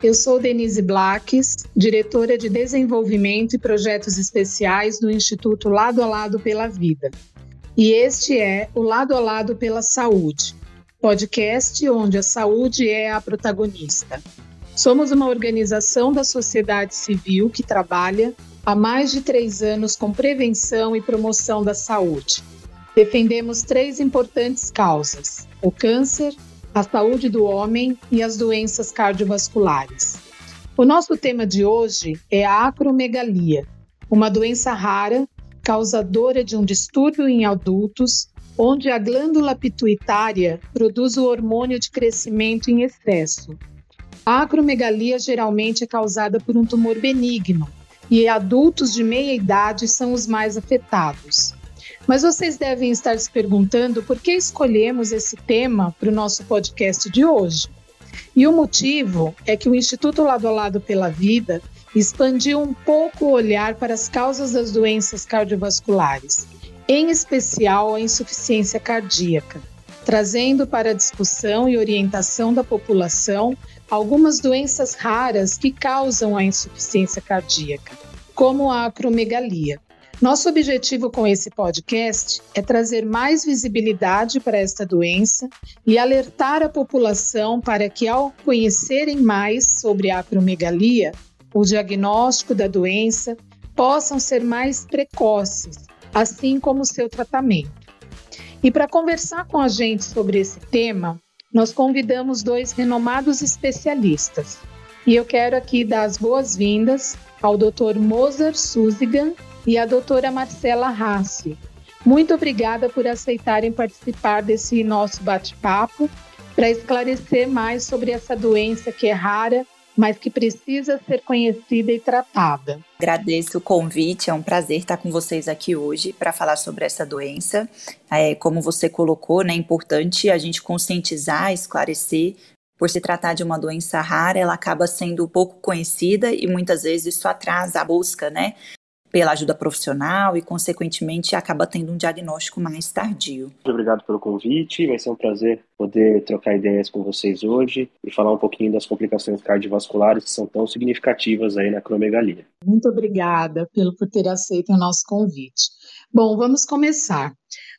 Eu sou Denise Blaques, diretora de Desenvolvimento e Projetos Especiais do Instituto Lado a Lado pela Vida. E este é o Lado a Lado pela Saúde, podcast onde a saúde é a protagonista. Somos uma organização da sociedade civil que trabalha há mais de três anos com prevenção e promoção da saúde. Defendemos três importantes causas: o câncer, a saúde do homem e as doenças cardiovasculares. O nosso tema de hoje é a acromegalia, uma doença rara causadora de um distúrbio em adultos, onde a glândula pituitária produz o hormônio de crescimento em excesso. A acromegalia geralmente é causada por um tumor benigno e adultos de meia idade são os mais afetados. Mas vocês devem estar se perguntando por que escolhemos esse tema para o nosso podcast de hoje. E o motivo é que o Instituto Lado a Lado pela Vida expandiu um pouco o olhar para as causas das doenças cardiovasculares, em especial a insuficiência cardíaca, trazendo para a discussão e orientação da população algumas doenças raras que causam a insuficiência cardíaca, como a acromegalia. Nosso objetivo com esse podcast é trazer mais visibilidade para esta doença e alertar a população para que, ao conhecerem mais sobre a acromegalia, o diagnóstico da doença, possam ser mais precoces, assim como seu tratamento. E para conversar com a gente sobre esse tema, nós convidamos dois renomados especialistas. E eu quero aqui dar as boas-vindas ao Dr. Mozart Suzigan, e a doutora Marcela Rassi. Muito obrigada por aceitarem participar desse nosso bate-papo para esclarecer mais sobre essa doença que é rara, mas que precisa ser conhecida e tratada. Agradeço o convite, é um prazer estar com vocês aqui hoje para falar sobre essa doença. É, como você colocou, né, é importante a gente conscientizar, esclarecer por se tratar de uma doença rara, ela acaba sendo pouco conhecida e muitas vezes isso atrasa a busca, né, pela ajuda profissional e, consequentemente, acaba tendo um diagnóstico mais tardio. Muito obrigado pelo convite, vai ser um prazer poder trocar ideias com vocês hoje e falar um pouquinho das complicações cardiovasculares que são tão significativas aí na cromegalia. Muito obrigada pelo por ter aceito o nosso convite. Bom, vamos começar.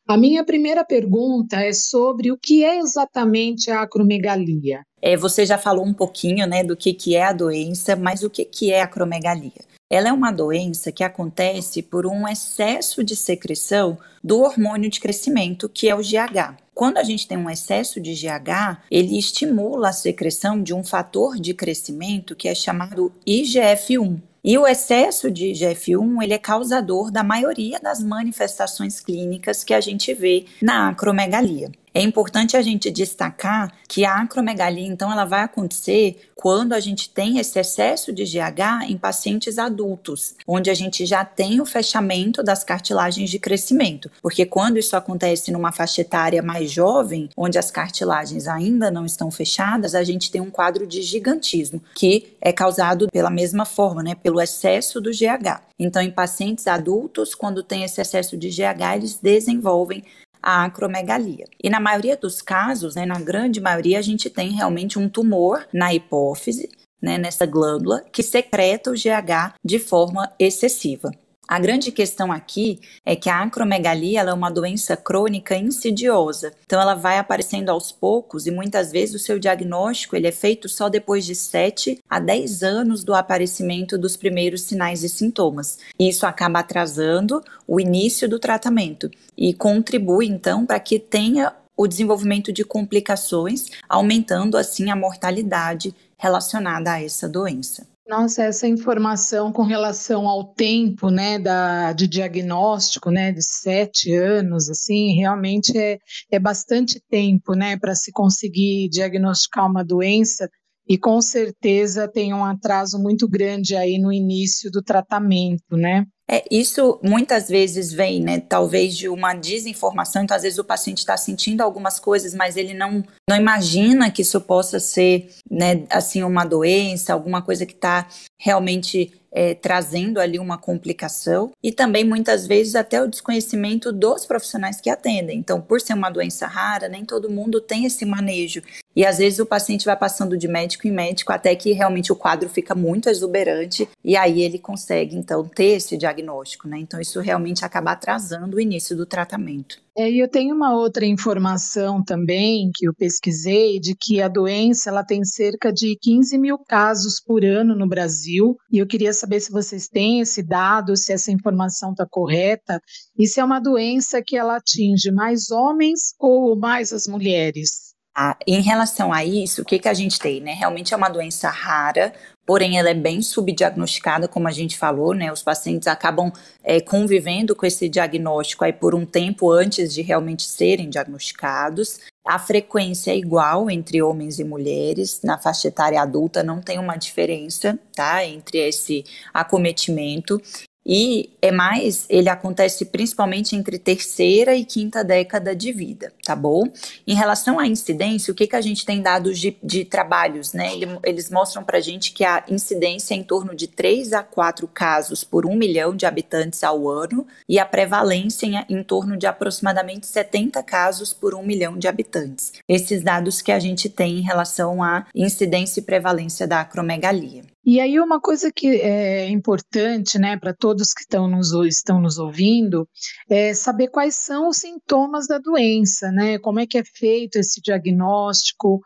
A minha primeira pergunta é sobre o que é exatamente a acromegalia. É, você já falou um pouquinho né, do que, que é a doença, mas o que, que é a acromegalia? Ela é uma doença que acontece por um excesso de secreção do hormônio de crescimento, que é o GH. Quando a gente tem um excesso de GH, ele estimula a secreção de um fator de crescimento que é chamado IGF-1. E o excesso de IGF-1 ele é causador da maioria das manifestações clínicas que a gente vê na acromegalia. É importante a gente destacar que a acromegalia, então, ela vai acontecer quando a gente tem esse excesso de GH em pacientes adultos, onde a gente já tem o fechamento das cartilagens de crescimento. Porque quando isso acontece numa faixa etária mais jovem, onde as cartilagens ainda não estão fechadas, a gente tem um quadro de gigantismo, que é causado pela mesma forma, né, pelo excesso do GH. Então, em pacientes adultos, quando tem esse excesso de GH, eles desenvolvem a acromegalia. E na maioria dos casos, né, na grande maioria, a gente tem realmente um tumor na hipófise, né, nessa glândula, que secreta o GH de forma excessiva. A grande questão aqui é que a acromegalia é uma doença crônica insidiosa. Então ela vai aparecendo aos poucos e muitas vezes o seu diagnóstico ele é feito só depois de 7 a 10 anos do aparecimento dos primeiros sinais e sintomas. Isso acaba atrasando o início do tratamento e contribui então para que tenha o desenvolvimento de complicações, aumentando assim a mortalidade relacionada a essa doença. Nossa, essa informação com relação ao tempo, né, da, de diagnóstico, né, de sete anos, assim, realmente é, é bastante tempo, né, para se conseguir diagnosticar uma doença e com certeza tem um atraso muito grande aí no início do tratamento, né? É, isso muitas vezes vem, né, talvez de uma desinformação, então às vezes o paciente está sentindo algumas coisas, mas ele não, não imagina que isso possa ser, né, assim, uma doença, alguma coisa que está realmente é, trazendo ali uma complicação e também muitas vezes até o desconhecimento dos profissionais que atendem. Então, por ser uma doença rara, nem todo mundo tem esse manejo E às vezes o paciente vai passando de médico em médico até que realmente o quadro fica muito exuberante e aí ele consegue então ter esse diagnóstico, né? Então isso realmente acaba atrasando o início do tratamento. É, e eu tenho uma outra informação também que eu pesquisei de que a doença ela tem cerca de 15 mil casos por ano no Brasil e eu queria saber se vocês têm esse dado, se essa informação está correta e se é uma doença que ela atinge mais homens ou mais as mulheres. Em relação a isso, o que, que a gente tem, né? Realmente é uma doença rara, porém ela é bem subdiagnosticada, como a gente falou, né? Os pacientes acabam é, convivendo com esse diagnóstico aí por um tempo antes de realmente serem diagnosticados. A frequência é igual entre homens e mulheres, na faixa etária adulta não tem uma diferença, tá? Entre esse acometimento. E é mais, ele acontece principalmente entre terceira e quinta década de vida, tá bom? Em relação à incidência, o que, que a gente tem dados de, de trabalhos, né? Eles mostram pra gente que a incidência é em torno de 3 a 4 casos por 1 milhão de habitantes ao ano e a prevalência em, em torno de aproximadamente 70 casos por 1 milhão de habitantes. Esses dados que a gente tem em relação à incidência e prevalência da acromegalia. E aí uma coisa que é importante, né, para todos que estão nos, estão nos ouvindo, é saber quais são os sintomas da doença, né, como é que é feito esse diagnóstico,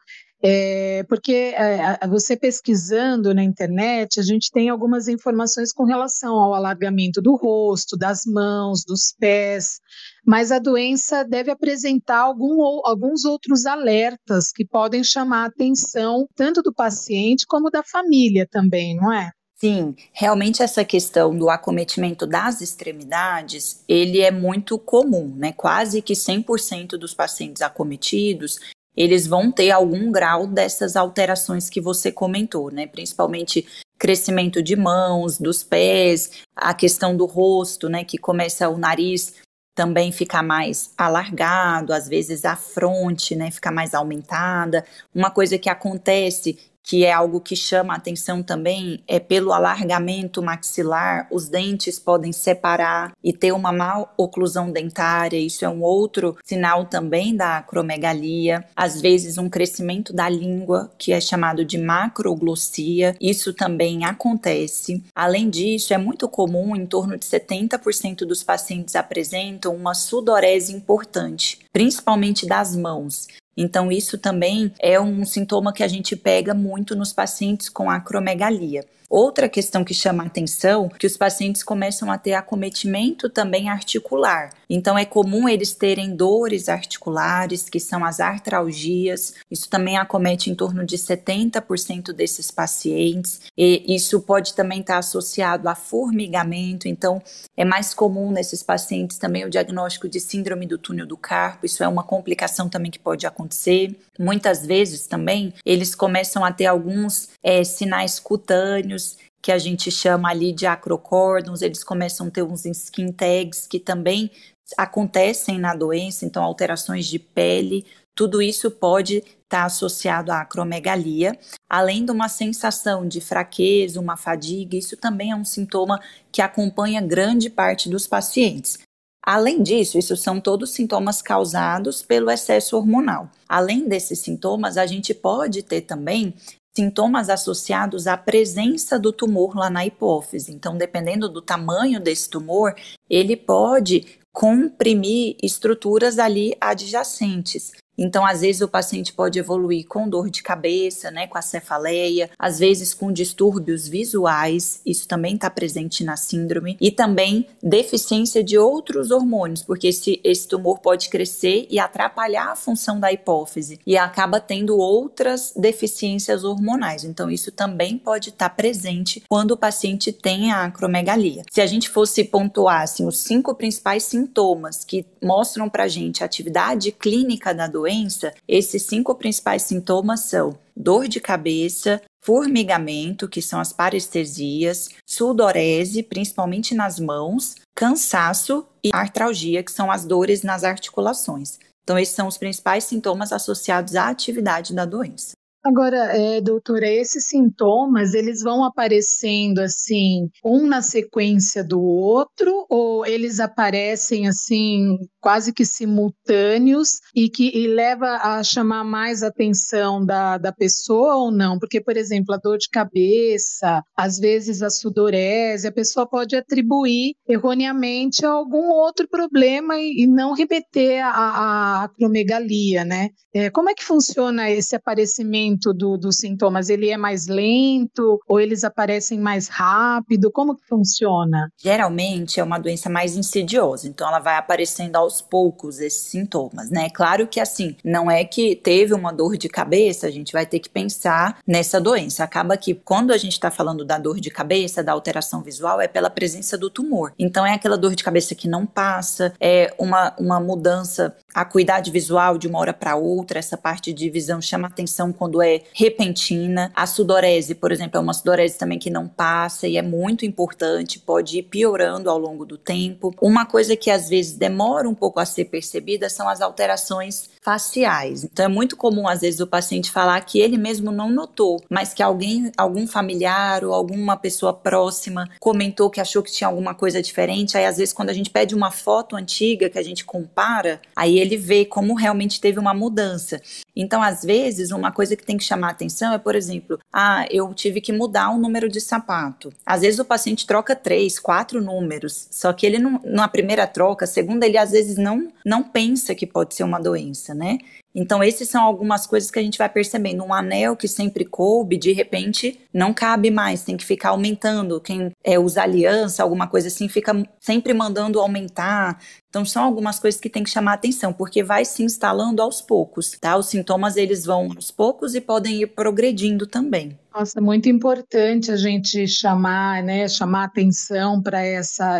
é, porque é, você pesquisando na internet, a gente tem algumas informações com relação ao alargamento do rosto, das mãos, dos pés, mas a doença deve apresentar algum, alguns outros alertas que podem chamar a atenção tanto do paciente como da família também, não é? Sim, realmente essa questão do acometimento das extremidades, ele é muito comum, né? Quase que 100% dos pacientes acometidos, eles vão ter algum grau dessas alterações que você comentou, né? Principalmente crescimento de mãos, dos pés, a questão do rosto, né? Que começa o nariz também ficar mais alargado, às vezes a fronte, né, ficar mais aumentada. Uma coisa que acontece que é algo que chama a atenção também, é pelo alargamento maxilar, os dentes podem separar e ter uma mal oclusão dentária, isso é um outro sinal também da acromegalia. Às vezes, um crescimento da língua, que é chamado de macroglossia, isso também acontece. Além disso, é muito comum, em torno de 70% dos pacientes apresentam uma sudorese importante, principalmente das mãos. Então, isso também é um sintoma que a gente pega muito nos pacientes com acromegalia. Outra questão que chama a atenção que os pacientes começam a ter acometimento também articular. Então é comum eles terem dores articulares, que são as artralgias. Isso também acomete em torno de 70% desses pacientes. E isso pode também estar associado a formigamento. Então é mais comum nesses pacientes também o diagnóstico de síndrome do túnel do carpo. Isso é uma complicação também que pode acontecer. Muitas vezes também eles começam a ter alguns é, sinais cutâneos que a gente chama ali de acrocórdons, eles começam a ter uns skin tags que também acontecem na doença, então alterações de pele, tudo isso pode estar tá associado à acromegalia, além de uma sensação de fraqueza, uma fadiga, isso também é um sintoma que acompanha grande parte dos pacientes. Além disso, isso são todos sintomas causados pelo excesso hormonal. Além desses sintomas, a gente pode ter também sintomas associados à presença do tumor lá na hipófise. Então, dependendo do tamanho desse tumor, ele pode comprimir estruturas ali adjacentes. Então, às vezes, o paciente pode evoluir com dor de cabeça, né, com a cefaleia, às vezes com distúrbios visuais, isso também está presente na síndrome, e também deficiência de outros hormônios, porque esse, esse tumor pode crescer e atrapalhar a função da hipófise e acaba tendo outras deficiências hormonais. Então, isso também pode estar tá presente quando o paciente tem a acromegalia. Se a gente fosse pontuar assim, os cinco principais sintomas que mostram para gente a atividade clínica da doença, doença, esses cinco principais sintomas são dor de cabeça, formigamento, que são as parestesias, sudorese, principalmente nas mãos, cansaço e artralgia, que são as dores nas articulações. Então, esses são os principais sintomas associados à atividade da doença. Agora, é, doutora, esses sintomas, eles vão aparecendo assim, um na sequência do outro, ou eles aparecem assim, quase que simultâneos e que e leva a chamar mais atenção da, da pessoa ou não? Porque, por exemplo, a dor de cabeça, às vezes a sudorese, a pessoa pode atribuir erroneamente a algum outro problema e, e não remeter a, a acromegalia, né? É, como é que funciona esse aparecimento do, dos sintomas? Ele é mais lento ou eles aparecem mais rápido? Como que funciona? Geralmente é uma doença mais insidiosa, então ela vai aparecendo aos poucos esses sintomas, né? Claro que assim, não é que teve uma dor de cabeça, a gente vai ter que pensar nessa doença. Acaba que quando a gente está falando da dor de cabeça, da alteração visual, é pela presença do tumor. Então é aquela dor de cabeça que não passa, é uma, uma mudança, acuidade visual de uma hora para outra, essa parte de visão chama atenção quando é repentina. A sudorese, por exemplo, é uma sudorese também que não passa e é muito importante, pode ir piorando ao longo do tempo. Uma coisa que às vezes demora um pouco a ser percebida são as alterações faciais. Então é muito comum às vezes o paciente falar que ele mesmo não notou, mas que alguém, algum familiar ou alguma pessoa próxima comentou que achou que tinha alguma coisa diferente. Aí às vezes quando a gente pede uma foto antiga que a gente compara, aí ele vê como realmente teve uma mudança. Então às vezes uma coisa que tem que chamar atenção é, por exemplo, ah, eu tive que mudar o número de sapato. Às vezes o paciente troca três, quatro números, só que ele não, na primeira troca, segunda ele às vezes não não pensa que pode ser uma doença, né? Então, esses são algumas coisas que a gente vai percebendo. Um anel que sempre coube, de repente, não cabe mais, tem que ficar aumentando. Quem é, usa aliança, alguma coisa assim, fica sempre mandando aumentar. Então, são algumas coisas que tem que chamar atenção, porque vai se instalando aos poucos, tá? Os sintomas, eles vão aos poucos e podem ir progredindo também. Nossa, muito importante a gente chamar, né, chamar atenção para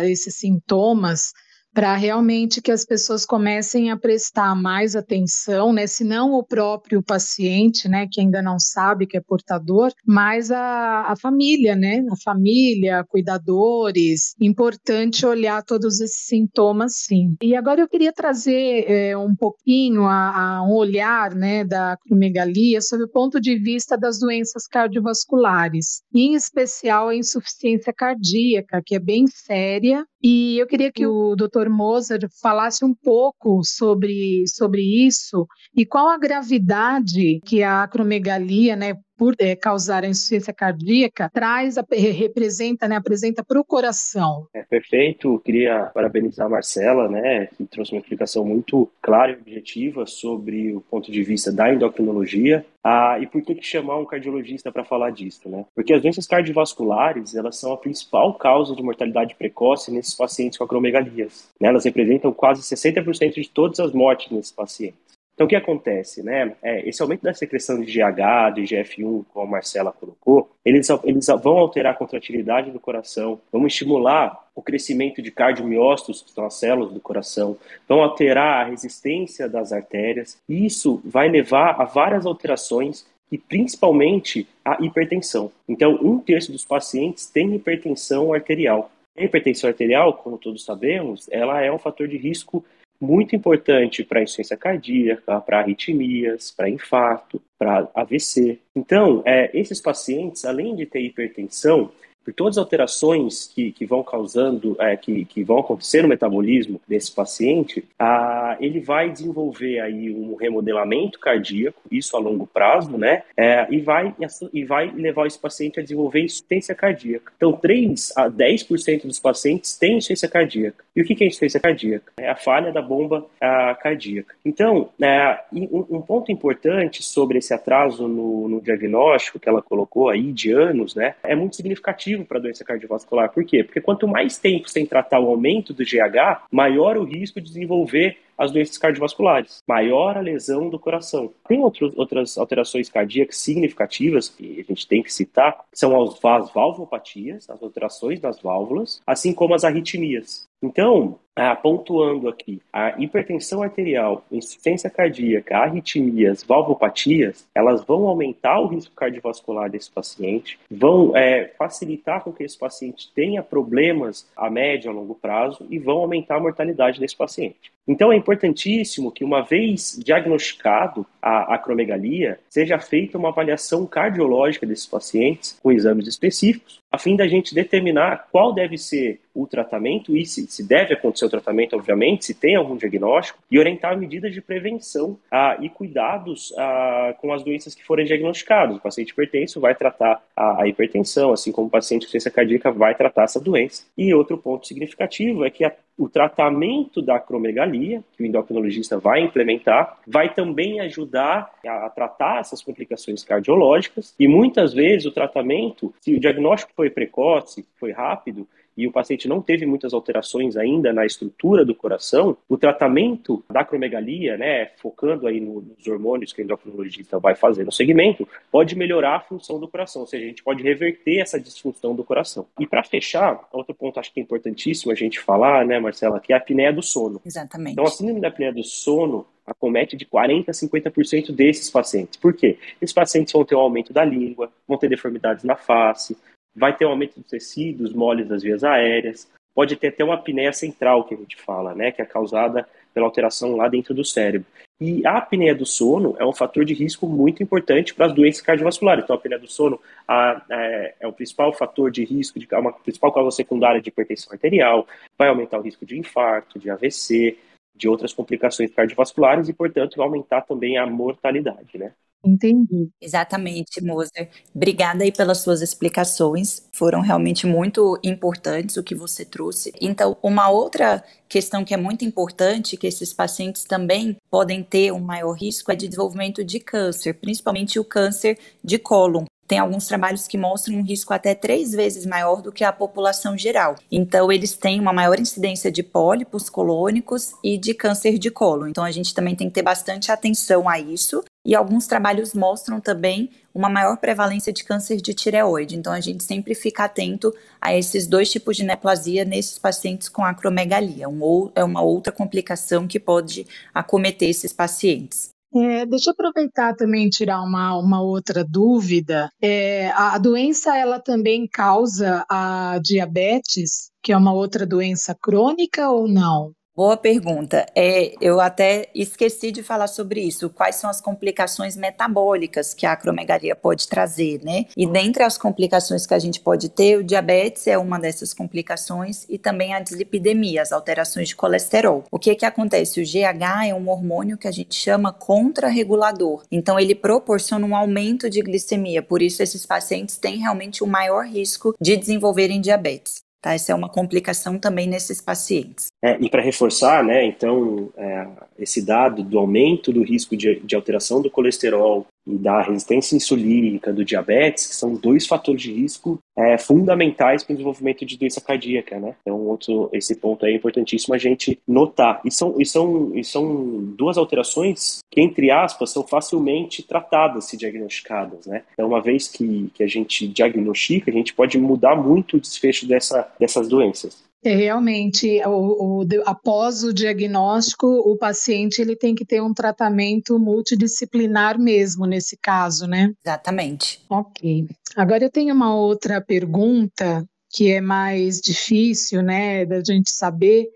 esses sintomas, para realmente que as pessoas comecem a prestar mais atenção, né, se não o próprio paciente, né, que ainda não sabe que é portador, mas a, a família, né, a família, cuidadores, importante olhar todos esses sintomas, sim. E agora eu queria trazer é, um pouquinho a, a, um olhar, né, da acromegalia sob o ponto de vista das doenças cardiovasculares, em especial a insuficiência cardíaca, que é bem séria e eu queria que o Dr. Moser falasse um pouco sobre, sobre isso e qual a gravidade que a acromegalia, né, por é, causar a insuficiência cardíaca, traz, a, representa, né, apresenta para o coração. É perfeito. Queria parabenizar a Marcela, né, que trouxe uma explicação muito clara e objetiva sobre o ponto de vista da endocrinologia. Ah, e por que, chamar um cardiologista para falar disso, né? Porque as doenças cardiovasculares, elas são a principal causa de mortalidade precoce nesses pacientes com acromegalias. Né? Elas representam quase 60% de todas as mortes nesses pacientes. Então, o que acontece, né? É, esse aumento da secreção de GH, de GF1, como a Marcela colocou, eles, eles vão alterar a contratilidade do coração, vão estimular o crescimento de cardiomiócitos, que são as células do coração, vão alterar a resistência das artérias, e isso vai levar a várias alterações e principalmente a hipertensão. Então, um terço dos pacientes tem hipertensão arterial. A hipertensão arterial, como todos sabemos, ela é um fator de risco muito importante para insuficiência cardíaca, para arritmias, para infarto, para AVC. Então, é, esses pacientes, além de ter hipertensão, por todas as alterações que, que vão causando, é, que, que vão acontecer no metabolismo desse paciente, a, ele vai desenvolver aí um remodelamento cardíaco, isso a longo prazo, né? É, e, vai, e vai levar esse paciente a desenvolver insuficiência cardíaca. Então, 3 a 10% dos pacientes têm insuficiência cardíaca. E o que é insuficiência cardíaca? É a falha da bomba a, cardíaca. Então, é, um, um, ponto importante sobre esse atraso no, no diagnóstico que ela colocou aí de anos, né? É muito significativo para a doença cardiovascular. Por quê? Porque quanto mais tempo sem tratar o aumento do GH, maior o risco de desenvolver as doenças cardiovasculares, maior a lesão do coração. Tem outras alterações cardíacas significativas que a gente tem que citar, que são as, as valvopatias, as alterações das válvulas, assim como as arritmias. Então, ah, pontuando aqui, a hipertensão arterial, insuficiência cardíaca, arritmias, valvopatias, elas vão aumentar o risco cardiovascular desse paciente, vão é, facilitar com que esse paciente tenha problemas a médio e a longo prazo e vão aumentar a mortalidade desse paciente. Então é importantíssimo que, uma vez diagnosticado a acromegalia, seja feita uma avaliação cardiológica desses pacientes com exames específicos, a fim da gente determinar qual deve ser o tratamento e se, se deve acontecer o tratamento, obviamente, se tem algum diagnóstico, e orientar medidas de prevenção ah, e cuidados ah, com as doenças que forem diagnosticadas. O paciente hipertenso vai tratar a, a hipertensão, assim como o paciente com ciência cardíaca vai tratar essa doença. E outro ponto significativo é que a, o tratamento da acromegalia, que o endocrinologista vai implementar, vai também ajudar a, a tratar essas complicações cardiológicas, e muitas vezes o tratamento, se o diagnóstico foi precoce, foi rápido, e o paciente não teve muitas alterações ainda na estrutura do coração, o tratamento da acromegalia, né, focando aí nos hormônios que o endocrinologista vai fazer no segmento, pode melhorar a função do coração, ou seja, a gente pode reverter essa disfunção do coração. E para fechar, outro ponto acho que é importantíssimo a gente falar, né, Marcela, que é a apneia do sono. Exatamente. Então, a síndrome da apneia do sono acomete de 40% a 50% desses pacientes. Por quê? Esses pacientes vão ter um aumento da língua, vão ter deformidades na face, vai ter um aumento dos tecidos moles das vias aéreas, pode ter até uma apneia central, que a gente fala, né, que é causada pela alteração lá dentro do cérebro. E a apneia do sono é um fator de risco muito importante para as doenças cardiovasculares. Então, a apneia do sono a, é, é, o principal fator de risco, de, é uma principal causa secundária de hipertensão arterial, vai aumentar o risco de infarto, de AVC, de outras complicações cardiovasculares e, portanto, vai aumentar também a mortalidade, né? Entendi. Exatamente, Moser. Obrigada aí pelas suas explicações. Foram realmente muito importantes o que você trouxe. Então, uma outra questão que é muito importante, que esses pacientes também podem ter um maior risco, é de desenvolvimento de câncer, principalmente o câncer de cólon. Tem alguns trabalhos que mostram um risco até três vezes maior do que a população geral. Então, eles têm uma maior incidência de pólipos colônicos e de câncer de colo. Então, a gente também tem que ter bastante atenção a isso. E alguns trabalhos mostram também uma maior prevalência de câncer de tireoide. Então, a gente sempre fica atento a esses dois tipos de neoplasia nesses pacientes com acromegalia. Um, ou, é uma outra complicação que pode acometer esses pacientes. É, deixa eu aproveitar também tirar uma, uma outra dúvida. É, a, a doença ela também causa a diabetes, que é uma outra doença crônica ou não? Boa pergunta. É, eu até esqueci de falar sobre isso. Quais são as complicações metabólicas que a acromegalia pode trazer, né? E dentre as complicações que a gente pode ter, o diabetes é uma dessas complicações e também a dislipidemia, as alterações de colesterol. O que que acontece? O GH é um hormônio que a gente chama contrarregulador. Então ele proporciona um aumento de glicemia. Por isso esses pacientes têm realmente o maior risco de desenvolverem diabetes. Tá? Essa é uma complicação também nesses pacientes. É, e para reforçar, né, então, é, esse dado do aumento do risco de, de alteração do colesterol e da resistência insulínica, do diabetes, que são dois fatores de risco é, fundamentais para o desenvolvimento de doença cardíaca, né? Então, outro, esse ponto é importantíssimo a gente notar. E são, e, são, e são duas alterações que, entre aspas, são facilmente tratadas se diagnosticadas, né? Então, uma vez que, que a gente diagnostica, a gente pode mudar muito o desfecho dessa, dessas doenças. É, realmente, o, o, após o diagnóstico, o paciente ele tem que ter um tratamento multidisciplinar mesmo nesse caso, né? Exatamente. Ok. Agora eu tenho uma outra pergunta que é mais difícil, né, da gente saber.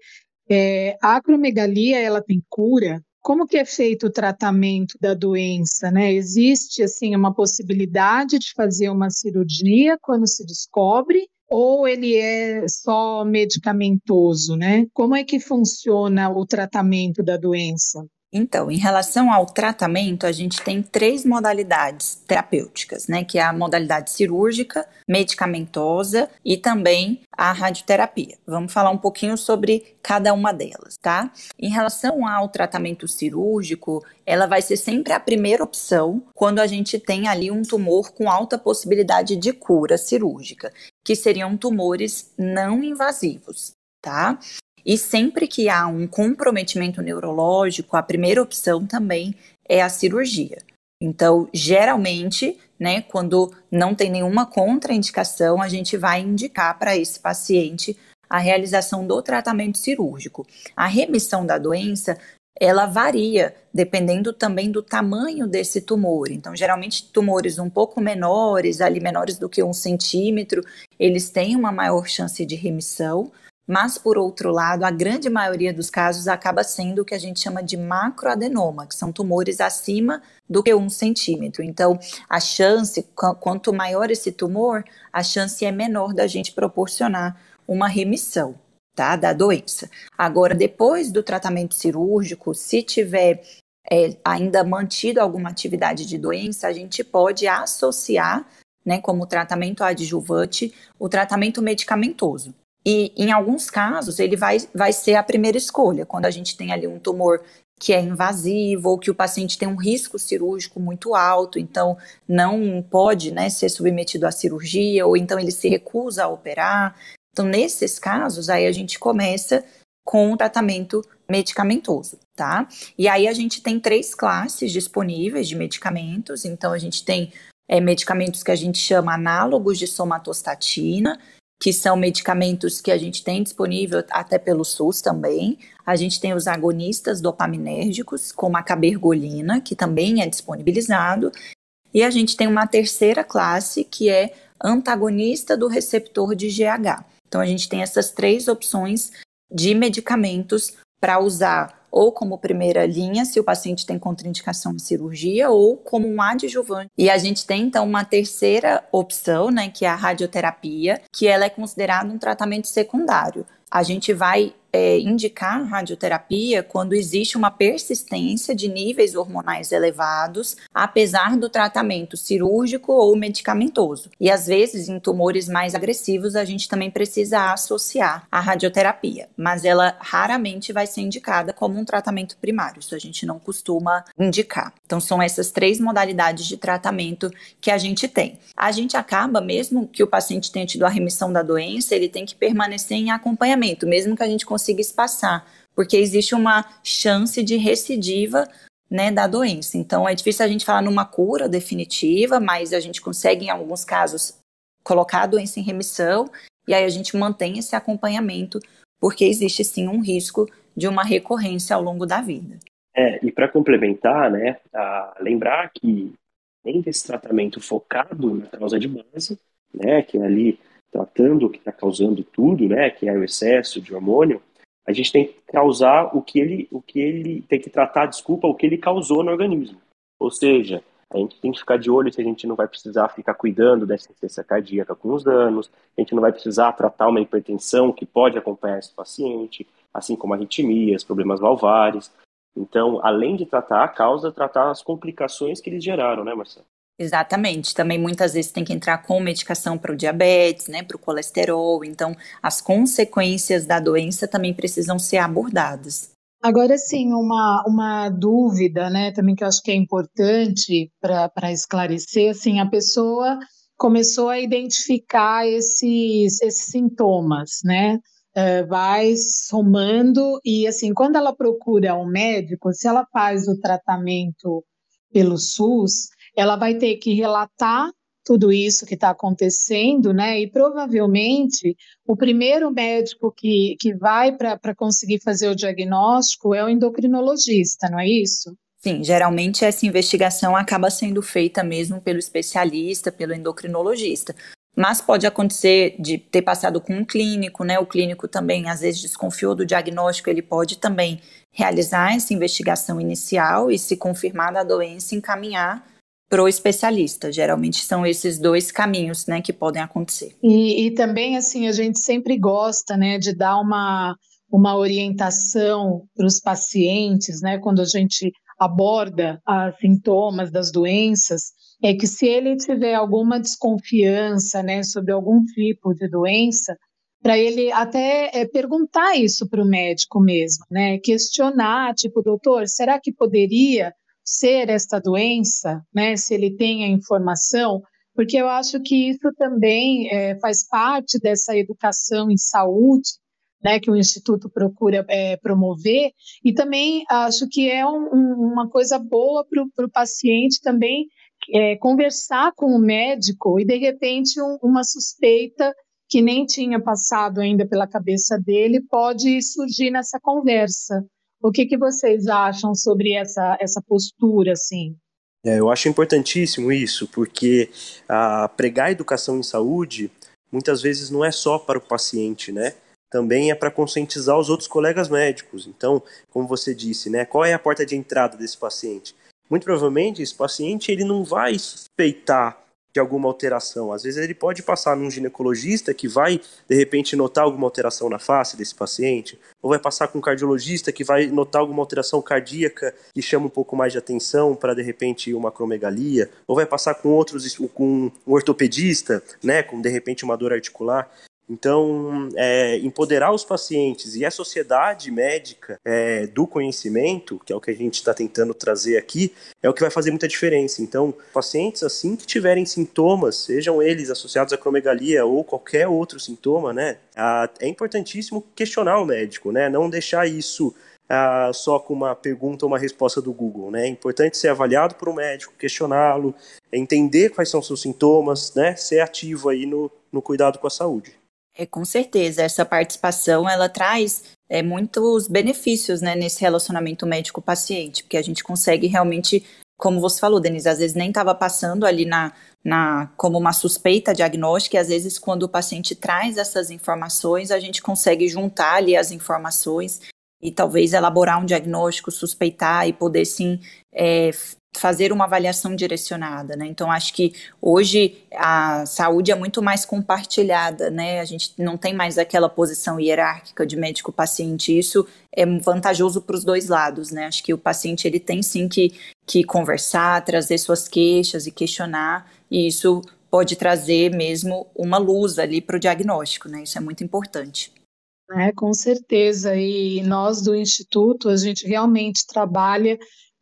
É, a acromegalia, ela tem cura? Como que é feito o tratamento da doença, né? Existe, assim, uma possibilidade de fazer uma cirurgia quando se descobre? Ou ele é só medicamentoso, né? Como é que funciona o tratamento da doença? Então, em relação ao tratamento, a gente tem três modalidades terapêuticas, né? Que é a modalidade cirúrgica, medicamentosa e também a radioterapia. Vamos falar um pouquinho sobre cada uma delas, tá? Em relação ao tratamento cirúrgico, ela vai ser sempre a primeira opção quando a gente tem ali um tumor com alta possibilidade de cura cirúrgica, que seriam tumores não invasivos, tá? E sempre que há um comprometimento neurológico, a primeira opção também é a cirurgia. Então, geralmente, né, quando não tem nenhuma contraindicação, a gente vai indicar para esse paciente a realização do tratamento cirúrgico. A remissão da doença, ela varia dependendo também do tamanho desse tumor. Então, geralmente, tumores um pouco menores, ali menores do que um centímetro, eles têm uma maior chance de remissão mas por outro lado, a grande maioria dos casos acaba sendo o que a gente chama de macroadenoma, que são tumores acima do que um centímetro. Então, a chance, quanto maior esse tumor, a chance é menor da gente proporcionar uma remissão. Tá, da doença. Agora, depois do tratamento cirúrgico, se tiver é, ainda mantido alguma atividade de doença, a gente pode associar, né, como tratamento adjuvante, o tratamento medicamentoso. E em alguns casos, ele vai, vai ser a primeira escolha, quando a gente tem ali um tumor que é invasivo ou que o paciente tem um risco cirúrgico muito alto, então não pode né, ser submetido à cirurgia, ou então ele se recusa a operar. Então, nesses casos, aí a gente começa com o tratamento medicamentoso, tá? E aí a gente tem três classes disponíveis de medicamentos. Então, a gente tem é, medicamentos que a gente chama análogos de somatostatina, que são medicamentos que a gente tem disponível até pelo SUS também. A gente tem os agonistas dopaminérgicos, como a cabergolina, que também é disponibilizado. E a gente tem uma terceira classe, que é antagonista do receptor de GH. Então, a gente tem essas três opções de medicamentos para usar ou como primeira linha, se o paciente tem contraindicação em cirurgia, ou como um adjuvante. E a gente tem, então, uma terceira opção, né, que é a radioterapia, que ela é considerada um tratamento secundário. A gente vai é, indicar radioterapia quando existe uma persistência de níveis hormonais elevados, apesar do tratamento cirúrgico ou medicamentoso. E às vezes, em tumores mais agressivos, a gente também precisa associar a radioterapia, mas ela raramente vai ser indicada como um tratamento primário, isso a gente não costuma indicar. Então, são essas três modalidades de tratamento que a gente tem. A gente acaba, mesmo que o paciente tenha tido a remissão da doença, ele tem que permanecer em acompanhamento, mesmo que a gente consiga espaçar, porque existe uma chance de recidiva né, da doença. Então é difícil a gente falar numa cura definitiva, mas a gente consegue, em alguns casos, colocar a doença em remissão e aí a gente mantém esse acompanhamento, porque existe sim um risco de uma recorrência ao longo da vida. É, e para complementar, né, lembrar que além desse tratamento focado na causa de base, né, que é ali tratando o que está causando tudo, né, que é o excesso de hormônio, a gente tem que causar o que ele, o que ele tem que tratar, desculpa, o que ele causou no organismo. Ou seja, a gente tem que ficar de olho se a gente não vai precisar ficar cuidando dessa insuficiência cardíaca com os danos, a gente não vai precisar tratar uma hipertensão que pode acompanhar esse paciente, assim como arritmias, problemas valvares. Então, além de tratar a causa, tratar as complicações que eles geraram, né, Marcelo? Exatamente. Também muitas vezes tem que entrar com medicação para o diabetes, né, para o colesterol. Então, as consequências da doença também precisam ser abordadas. Agora, sim, uma, uma dúvida, né, também que eu acho que é importante para esclarecer, assim, a pessoa começou a identificar esses, esses sintomas, né, uh, vai somando e, assim, quando ela procura um médico, se ela faz o tratamento pelo SUS, ela vai ter que relatar tudo isso que está acontecendo, né? E provavelmente o primeiro médico que, que vai para conseguir fazer o diagnóstico é o endocrinologista, não é isso? Sim, geralmente essa investigação acaba sendo feita mesmo pelo especialista, pelo endocrinologista. Mas pode acontecer de ter passado com um clínico, né? O clínico também às vezes desconfiou do diagnóstico, ele pode também realizar essa investigação inicial e se confirmar da doença encaminhar para o especialista. Geralmente são esses dois caminhos, né, que podem acontecer. E, e, também, assim, a gente sempre gosta, né, de dar uma, uma orientação para os pacientes, né, quando a gente aborda os sintomas das doenças, é que se ele tiver alguma desconfiança, né, sobre algum tipo de doença, para ele até é, perguntar isso para o médico mesmo, né, questionar, tipo, doutor, será que poderia ser esta doença, né, se ele tem a informação, porque eu acho que isso também é, faz parte dessa educação em saúde, né, que o Instituto procura é, promover, e também acho que é um, um, uma coisa boa para o paciente também é, conversar com o médico e, de repente, um, uma suspeita que nem tinha passado ainda pela cabeça dele pode surgir nessa conversa. O que, que vocês acham sobre essa, essa postura, assim? É, eu acho importantíssimo isso, porque a pregar educação em saúde muitas vezes não é só para o paciente, né? também é para conscientizar os outros colegas médicos. Então, como você disse, né, qual é a porta de entrada desse paciente? Muito provavelmente esse paciente ele não vai suspeitar de alguma alteração. Às vezes ele pode passar num ginecologista que vai de repente notar alguma alteração na face desse paciente, ou vai passar com um cardiologista que vai notar alguma alteração cardíaca que chama um pouco mais de atenção para de repente uma acromegalia, ou vai passar com outros com um ortopedista, né, com de repente uma dor articular. Então, é, empoderar os pacientes e a sociedade médica é, do conhecimento, que é o que a gente está tentando trazer aqui, é o que vai fazer muita diferença. Então, pacientes assim que tiverem sintomas, sejam eles associados à cromegalia ou qualquer outro sintoma, né, é importantíssimo questionar o médico, né, não deixar isso só com uma pergunta ou uma resposta do Google. Né? É importante ser avaliado por um médico, questioná-lo, entender quais são os seus sintomas, né? ser ativo aí no, no cuidado com a saúde. É, com certeza, essa participação ela traz é, muitos benefícios né, nesse relacionamento médico-paciente, porque a gente consegue realmente, como você falou, Denise, às vezes nem estava passando ali na, na, como uma suspeita diagnóstica, e às vezes quando o paciente traz essas informações, a gente consegue juntar ali as informações e talvez elaborar um diagnóstico, suspeitar e poder sim é, fazer uma avaliação direcionada, né? Então acho que hoje a saúde é muito mais compartilhada, né? A gente não tem mais aquela posição hierárquica de médico-paciente. Isso é vantajoso para os dois lados, né? Acho que o paciente ele tem sim que, que conversar, trazer suas queixas e questionar, e isso pode trazer mesmo uma luz ali para o diagnóstico, né? Isso é muito importante. É, com certeza. E nós do Instituto, a gente realmente trabalha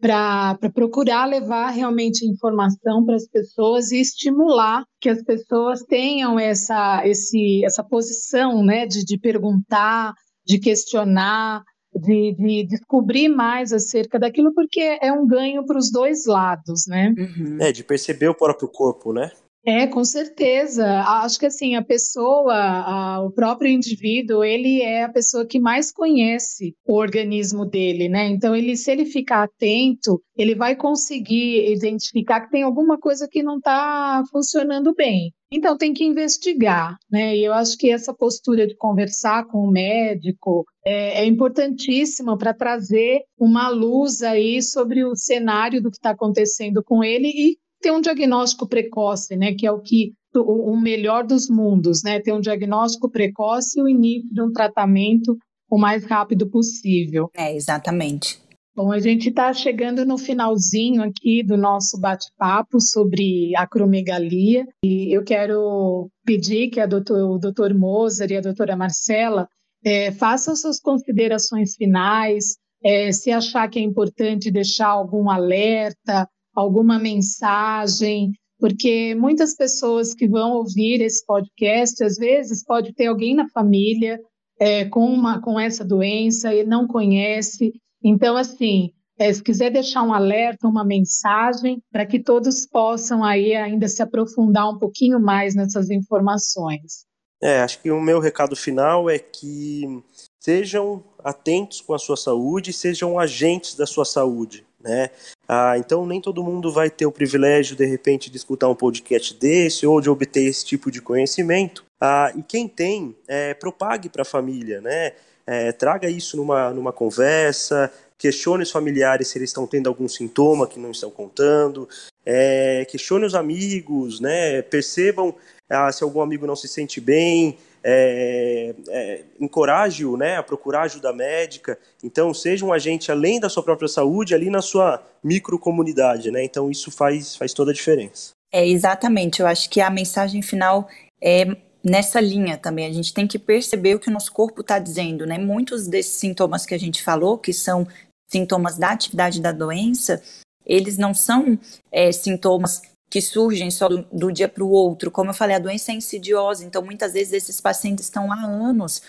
para procurar levar realmente informação para as pessoas e estimular que as pessoas tenham essa, esse, essa posição né, de, de perguntar, de questionar, de, de, descobrir mais acerca daquilo, porque é um ganho para os dois lados, né? Uhum. É, de perceber o próprio corpo, né? É, com certeza. Acho que assim, a pessoa, a, o próprio indivíduo, ele é a pessoa que mais conhece o organismo dele, né? Então, ele, se ele ficar atento, ele vai conseguir identificar que tem alguma coisa que não está funcionando bem. Então, tem que investigar, né? E eu acho que essa postura de conversar com o médico é, é importantíssima para trazer uma luz aí sobre o cenário do que está acontecendo com ele e ter um diagnóstico precoce, né, que é o que o melhor dos mundos, né, ter um diagnóstico precoce e o início de um tratamento o mais rápido possível. É, exatamente. Bom, a gente está chegando no finalzinho aqui do nosso bate-papo sobre acromegalia e eu quero pedir que a doutor, o doutor Moser e a doutora Marcela é, façam suas considerações finais, é, se achar que é importante deixar algum alerta, alguma mensagem, porque muitas pessoas que vão ouvir esse podcast, às vezes pode ter alguém na família é, com, uma, com essa doença e não conhece. Então, assim, é, se quiser deixar um alerta, uma mensagem, para que todos possam aí ainda se aprofundar um pouquinho mais nessas informações. É, acho que o meu recado final é que sejam atentos com a sua saúde, sejam agentes da sua saúde. Né? Ah, então nem todo mundo vai ter o privilégio de repente de escutar um podcast desse ou de obter esse tipo de conhecimento. Ah, e quem tem, é, propague para a família, né? É, traga isso numa, numa conversa, questione os familiares se eles estão tendo algum sintoma que não estão contando, é, questione os amigos, né? Percebam ah, se algum amigo não se sente bem, é, é, encoraje-o né, a procurar ajuda médica. Então, seja um agente além da sua própria saúde, ali na sua microcomunidade. Né? Então, isso faz, faz toda a diferença. É, exatamente. Eu acho que a mensagem final é nessa linha também. A gente tem que perceber o que o nosso corpo está dizendo. Né? Muitos desses sintomas que a gente falou, que são sintomas da atividade da doença, eles não são é, sintomas que surgem só do, do dia para o outro. Como eu falei, a doença é insidiosa, então muitas vezes esses pacientes estão há anos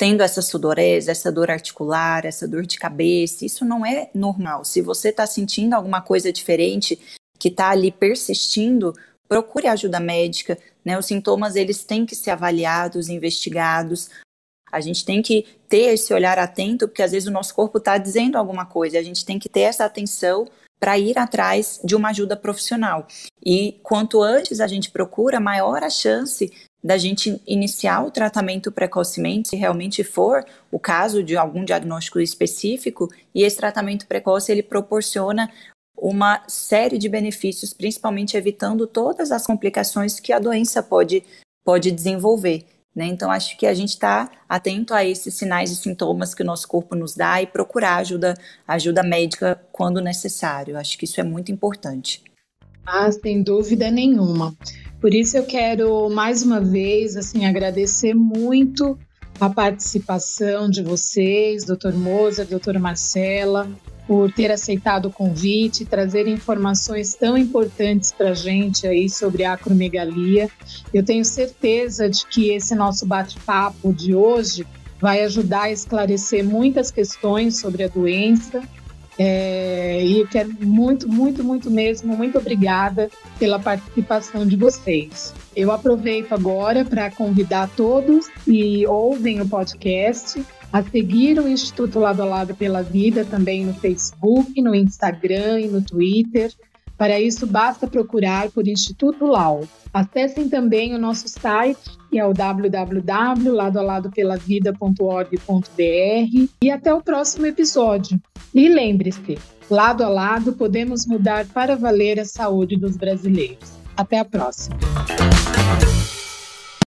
tendo essa sudorese, essa dor articular, essa dor de cabeça. Isso não é normal. Se você está sentindo alguma coisa diferente que está ali persistindo, procure ajuda médica. Né? Os sintomas eles têm que ser avaliados, investigados. A gente tem que ter esse olhar atento, porque às vezes o nosso corpo está dizendo alguma coisa. A gente tem que ter essa atenção para ir atrás de uma ajuda profissional. E quanto antes a gente procura, maior a chance da gente iniciar o tratamento precocemente, se realmente for o caso de algum diagnóstico específico, e esse tratamento precoce ele proporciona uma série de benefícios, principalmente evitando todas as complicações que a doença pode, pode desenvolver. Né? Então, acho que a gente está atento a esses sinais e sintomas que o nosso corpo nos dá e procurar ajuda, ajuda médica quando necessário. Acho que isso é muito importante. Ah, sem dúvida nenhuma. Por isso eu quero mais uma vez assim agradecer muito a participação de vocês, Dr. Moza, doutora Marcela, por ter aceitado o convite, trazer informações tão importantes para a gente aí sobre a acromegalia. Eu tenho certeza de que esse nosso bate-papo de hoje vai ajudar a esclarecer muitas questões sobre a doença é, e eu quero muito, muito, muito mesmo, muito obrigada pela participação de vocês. Eu aproveito agora para convidar todos que ouvem o podcast a seguir o Instituto Lado a Lado pela Vida também no Facebook, no Instagram e no Twitter. Para isso, basta procurar por Instituto LAU. Acessem também o nosso site, que é o www.ladoaladopelavida.org.br e até o próximo episódio. E lembre-se, lado a lado podemos mudar para valer a saúde dos brasileiros. Até a próxima.